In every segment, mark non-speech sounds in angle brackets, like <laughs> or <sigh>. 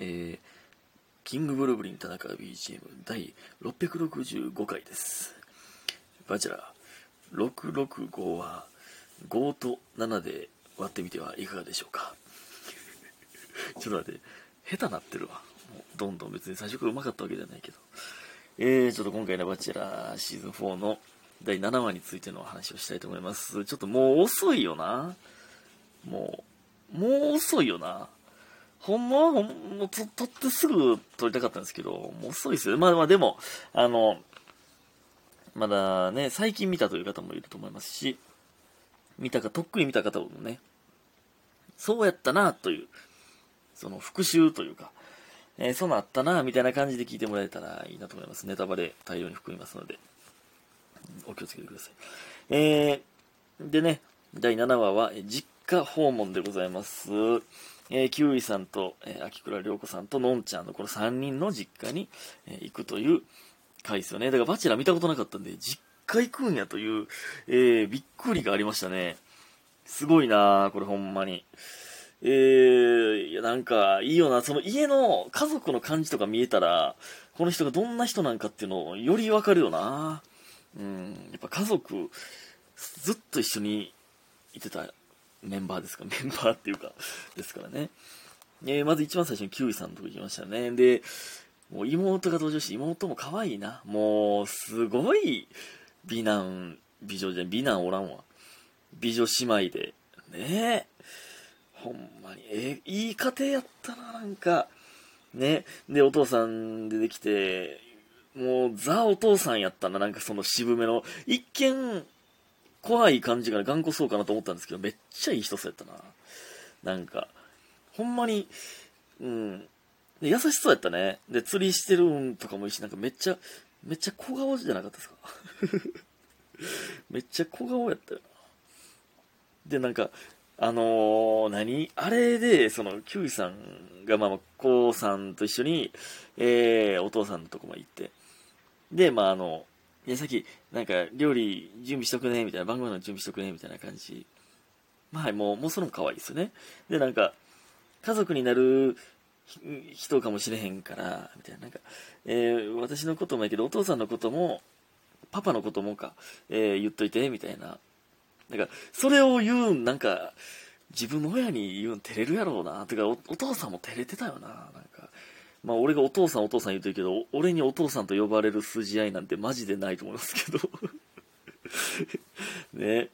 えー、キングブルーブリン田中 BGM 第665回です。バチェラー、665は5と7で割ってみてはいかがでしょうか。<laughs> ちょっと待って、下手なってるわ。もうどんどん別に最初からうまかったわけじゃないけど。えー、ちょっと今回のバチェラーシーズン4の第7話についての話をしたいと思います。ちょっともう遅いよな。もう、もう遅いよな。ほんまはほん、もうと撮ってすぐ撮りたかったんですけど、もう遅いですよ。まあまあでも、あの、まだね、最近見たという方もいると思いますし、見たか、とっくに見た方もね、そうやったな、という、その復習というか、えー、そんなったな、みたいな感じで聞いてもらえたらいいなと思います。ネタバレ大量に含みますので、お気をつけてください。えー、でね、第7話は、実家訪問でございます。えー、キウイさんと、えー、秋倉涼子さんとのんちゃんのこの3人の実家に、えー行くという回ですよね。だからバチェラー見たことなかったんで、実家行くんやという、えーびっくりがありましたね。すごいなこれほんまに。えー、いやなんか、いいよな、その家の家族の感じとか見えたら、この人がどんな人なんかっていうのをよりわかるよなうん、やっぱ家族、ずっと一緒にいてたメンバーですか、<laughs> メンバーっていうか、ですからね。えーまず一番最初にキウイさんのとこ行きましたね。で、もう妹が登場して、妹も可愛いな。もう、すごい美男、美女じゃん、美男おらんわ。美女姉妹で。ねえ。ほんまに、えーいい家庭やったな、なんか。ね。で、お父さん出てきて、もう、ザお父さんやったな、なんかその渋めの。一見、怖い感じが頑固そうかなと思ったんですけど、めっちゃいい人そうやったな。なんか、ほんまに、うん。で優しそうやったね。で、釣りしてるんとかもいいし、なんかめっちゃ、めっちゃ小顔じゃなかったですか？<laughs> めっちゃ小顔やったよな。で、なんか、あのー何？あれで、その、キュウイさんが、まあまあ、コウさんと一緒に、えー、お父さんのとこまで行って、で、まああの、いや、さっき、なんか、料理準備しとくね、みたいな、番組の準備しとくね、みたいな感じ。まあ、もう、もうそれも可愛いですよね。で、なんか、家族になる人かもしれへんから、みたいな、なんか、えー私のこともやけど、お父さんのことも、パパのこともか、えー言っといて、みたいな。なんか、それを言うん、なんか、自分の親に言うん照れるやろうな。てかお、お父さんも照れてたよな。なんか、まあ、俺がお父さんお父さん言うてるけど、俺にお父さんと呼ばれる筋合いなんてマジでないと思いますけど。<laughs> ね。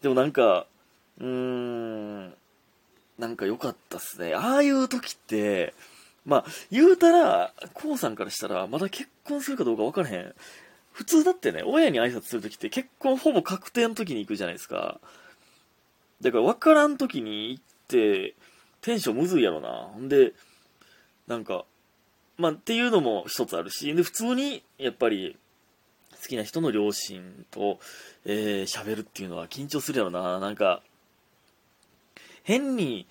でもなんか、うーん、なんか良かったっすね。ああいう時って、まあ、言うたら、こうさんからしたら、まだ結婚するかどうか分からへん。普通だってね、親に挨拶する時って結婚ほぼ確定の時に行くじゃないですか。だから分からん時に行って、テンションむずいやろな。ほんで、なんか、まあ、っていうのも一つあるし、で、普通に、やっぱり、好きな人の両親と、えー、喋るっていうのは緊張するやろな。なんか、変に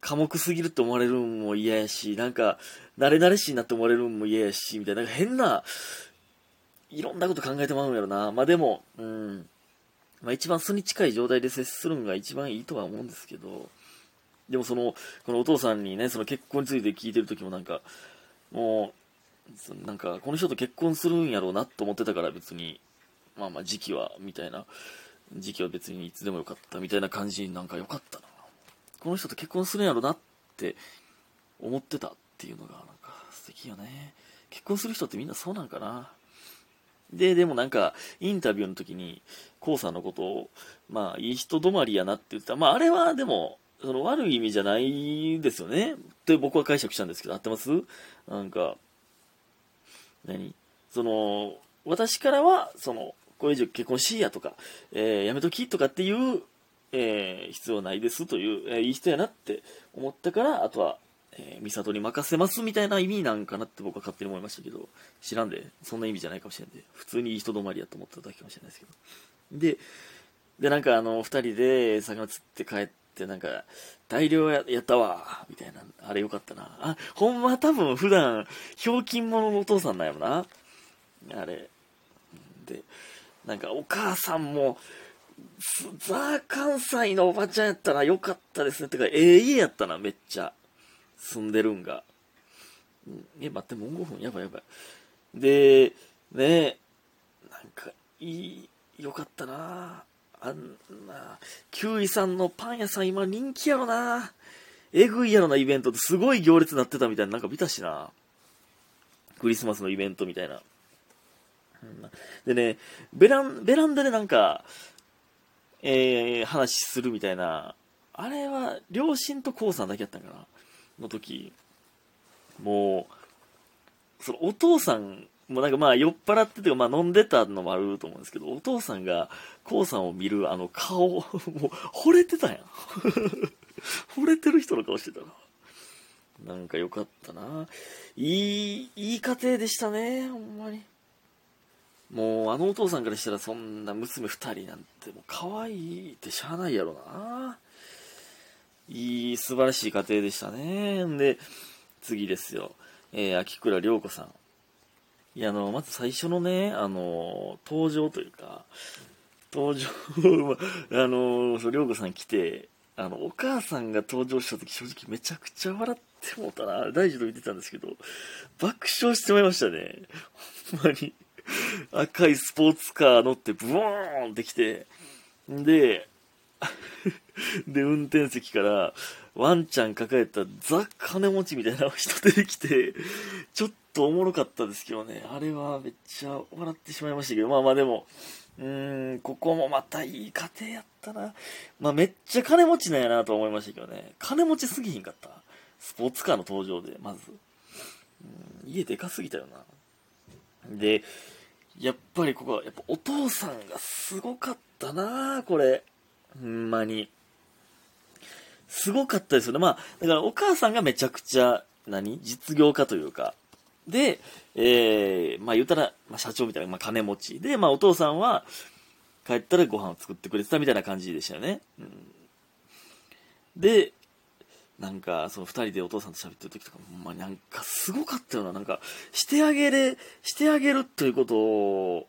寡黙すぎるって思われるんも嫌やし、なんか、慣れ慣れしいなって思われるんも嫌やし、みたいな、なんか変な、いろんなこと考えてまうんやろな。まあでも、うん。まあ一番素に近い状態で接するのが一番いいとは思うんですけど、でもその、このお父さんにね、その結婚について聞いてる時もなんか、もう、なんか、この人と結婚するんやろうなと思ってたから別に、まあまあ時期は、みたいな、時期は別にいつでもよかったみたいな感じになんか良かったな。この人と結婚するんやろうなって思ってたっていうのがなんか素敵よね。結婚する人ってみんなそうなんかな。で、でもなんか、インタビューの時に、コウさんのことを、まあ、いい人止まりやなって言ってた。まあ、あれはでも、その悪い意味じゃないですよね。って僕は解釈したんですけど、合ってます？なんか、何？その、私からは、その、これ以上結婚しいやとか、えーやめときとかっていう、えー必要ないですという、えーいい人やなって思ったから、あとは、えー、美里に任せますみたいな意味なんかなって僕は勝手に思いましたけど、知らんで、そんな意味じゃないかもしれんで、普通にいい人止まりやと思っただけかもしれないですけど。で、で、なんかあの、二人で魚釣って帰って、なんか、大量やったわ、みたいな、あれよかったな。あ、ほんま多分普段、ひょうきん者のお父さんなんやろな。あれ。で、なんかお母さんも、ザー関西のおばちゃんやったらよかったですね。てか、ええ家やったな、めっちゃ。住んでるんが。え、待って、もう5分やばいやばい。で、ねなんか、いい、よかったなあんな、キュウイさんのパン屋さん今人気やろな。えぐいやろなイベントってすごい行列になってたみたいななんか見たしな。クリスマスのイベントみたいな。でね、ベラン、ベランダでなんか、えー、話するみたいな、あれは、両親とコウさんだけやったんかな。の時、もう、そのお父さんもうなんかまあ酔っ払っててまあ飲んでたのもあると思うんですけど、お父さんがコウさんを見るあの顔、もう惚れてたやん。<laughs> 惚れてる人の顔してたな。なんかよかったな。いい、いい家庭でしたね、ほんまに。もうあのお父さんからしたらそんな娘二人なんてもう可愛いってしゃあないやろな。いい、素晴らしい家庭でしたね。で、次ですよ。えー、秋倉涼子さん。いや、あの、まず最初のね、あの、登場というか、登場、<laughs> あの、そう、涼子さん来て、あの、お母さんが登場した時正直めちゃくちゃ笑ってもうたな。大事と言ってたんですけど、爆笑してまいましたね。ほんまに。赤いスポーツカー乗ってブーンって来て、で、<laughs> で、運転席からワンちゃん抱えたザ・金持ちみたいな人出てきて、ちょっとおもろかったですけどね、あれはめっちゃ笑ってしまいましたけど、まあまあでも、うーん、ここもまたいい家庭やったな。まあめっちゃ金持ちなんやなと思いましたけどね、金持ちすぎひんかった。スポーツカーの登場で、まず。家でかすぎたよな。で、やっぱりここは、やっぱお父さんがすごかったなこれ。ほんまに。すごかったですよね。まあ、だからお母さんがめちゃくちゃ、何？実業家というか。で、えー、まあ言うたら、まあ、社長みたいな、まあ金持ち。で、まあお父さんは、帰ったらご飯を作ってくれてたみたいな感じでしたよね。うん、で、なんか、その二人でお父さんと喋ってる時とか、ほんまになんかすごかったよな。なんか、してあげれ、してあげるということが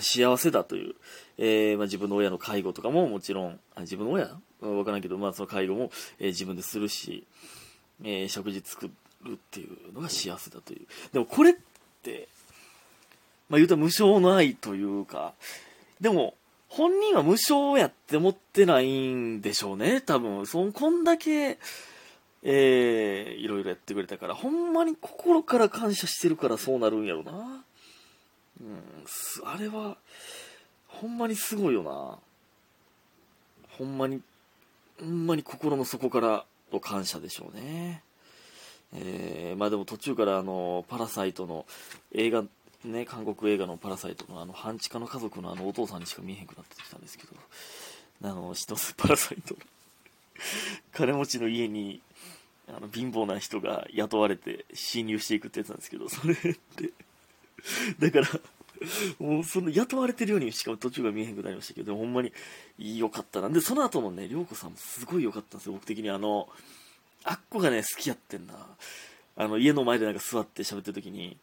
幸せだという、えー、まあ、自分の親の介護とかももちろん、あ自分の親？わからんけど、まあ、その介護も、えー、自分でするし、えー、食事作るっていうのが幸せだという。でもこれって、まあ、言うと無償の愛というか、でも、本人は無償やって思ってないんでしょうね、多分。そんこんだけ、えー、いろいろやってくれたから、ほんまに心から感謝してるからそうなるんやろな。うん、あれは、ほんまにすごいよな。ほんまに、ほんまに心の底からの感謝でしょうね。えー、まあでも途中からあの、パラサイトの映画、ね、韓国映画のパラサイトのあの、半地下の家族のあの、お父さんにしか見えへんくなってきたんですけど、あの、一つパラサイト <laughs> 金持ちの家にあの貧乏な人が雇われて侵入していくってやつなんですけど、それって、<laughs> だから、もうその雇われてるようにしかも途中が見えへんくなりましたけど、ほんまに良かったな。で、その後もね、涼子さんもすごい良かったんですよ、僕的に。あの、あっこがね、好きやってんな。あの、家の前でなんか座って喋ってる時に、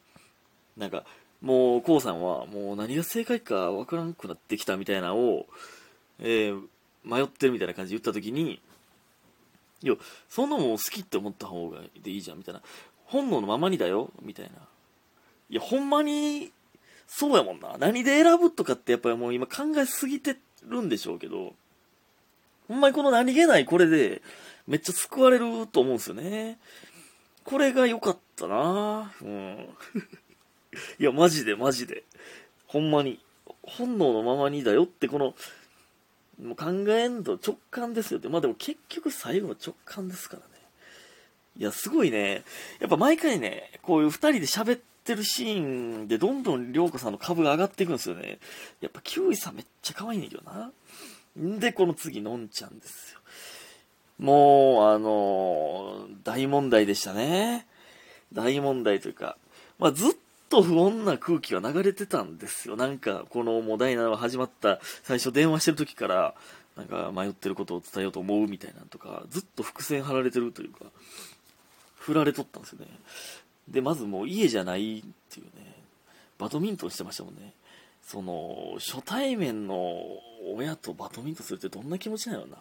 なんか、もう、こうさんは、もう何が正解かわからんくなってきたみたいなを、えー、迷ってるみたいな感じで言った時に、いや、そんなもん好きって思った方がいいじゃん、みたいな。本能のままにだよ、みたいな。いや、ほんまに、そうやもんな。何で選ぶとかってやっぱりもう今考えすぎてるんでしょうけど、ほんまにこの何気ないこれで、めっちゃ救われると思うんですよね。これが良かったなうん。<laughs> いや、マジでマジで。ほんまに。本能のままにだよってこの、もう考えんと直感ですよって。まあでも結局最後の直感ですからね。いや、すごいね。やっぱ毎回ね、こういう二人で喋ってるシーンでどんどん涼子さんの株が上がっていくんですよね。やっぱキウイさんめっちゃ可愛いねんけどな。んで、この次、のんちゃんですよ。もう、あのー、大問題でしたね。大問題というか、まあ、ずっと不穏な空気が流れてたんですよ。なんか、このもう第7話始まった最初電話してる時から、なんか迷ってることを伝えようと思うみたいなとか、ずっと伏線張られてるというか、振られとったんですよね。で、まずもう家じゃないっていうね、バドミントンしてましたもんね。その、初対面の親とバドミントンするってどんな気持ちなのな？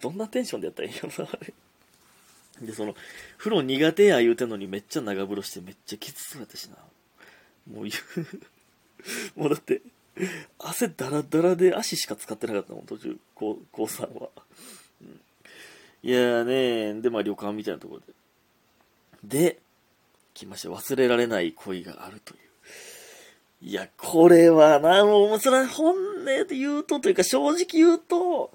どんなテンションでやったらいいよな、あれ。で、その、風呂苦手や言うてんのにめっちゃ長風呂してめっちゃきつそうやったしな。もう言う <laughs> もうだって、汗だらだらで足しか使ってなかったもん、途中、こう、こうさんは。うん、いやね、で、まあ旅館みたいなところで。で、来ました。忘れられない恋があるという。いや、これはな、もう、それは本音で言うとというか、正直言うと、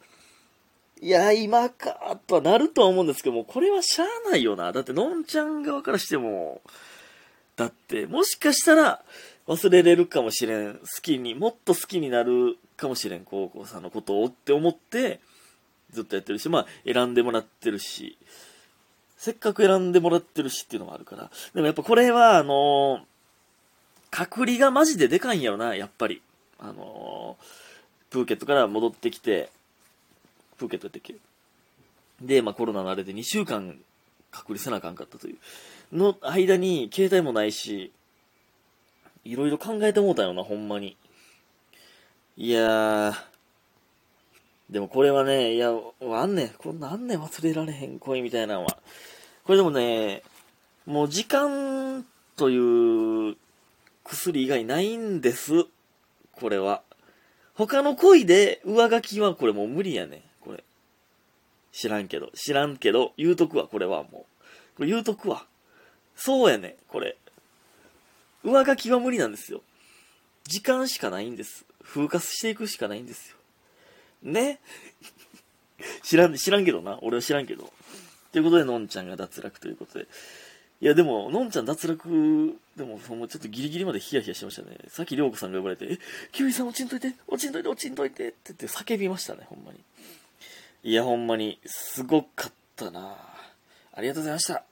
いや、今か、とはなるとは思うんですけども、これはしゃあないよな。だって、のんちゃん側からしても、だって、もしかしたら、忘れれるかもしれん。好きに、もっと好きになるかもしれん、高校さんのことをって思って、ずっとやってるし、まあ、選んでもらってるし、せっかく選んでもらってるしっていうのもあるから。でもやっぱこれは、あのー、隔離がマジででかいんやろな、やっぱり。あのー、プーケットから戻ってきて、プーケットやってっけ？で、まあコロナのあれで2週間隔離せなあかんかったという。の間に、携帯もないし、いろいろ考えてもうたよな、ほんまに。いやー、でもこれはね、いや、あんねん、こんなんねん忘れられへん恋みたいなのは。これでもね、もう時間という薬以外ないんです。これは。他の恋で上書きはこれもう無理やねこれ。知らんけど。知らんけど、言うとくわ、これはもう。これ言うとくわ。そうやねこれ。上書きは無理なんですよ。時間しかないんです。風化していくしかないんですよ。ね知らん、知らんけどな。俺は知らんけど。ということで、のんちゃんが脱落ということで。いや、でも、のんちゃん脱落、でも、もうちょっとギリギリまでヒヤヒヤしましたね。さっきりょうこさんが呼ばれて、え、キウイさん落ちんといて、落ちんといて、落ちんといてって言って叫びましたね、ほんまに。いや、ほんまに、すごかったなありがとうございました。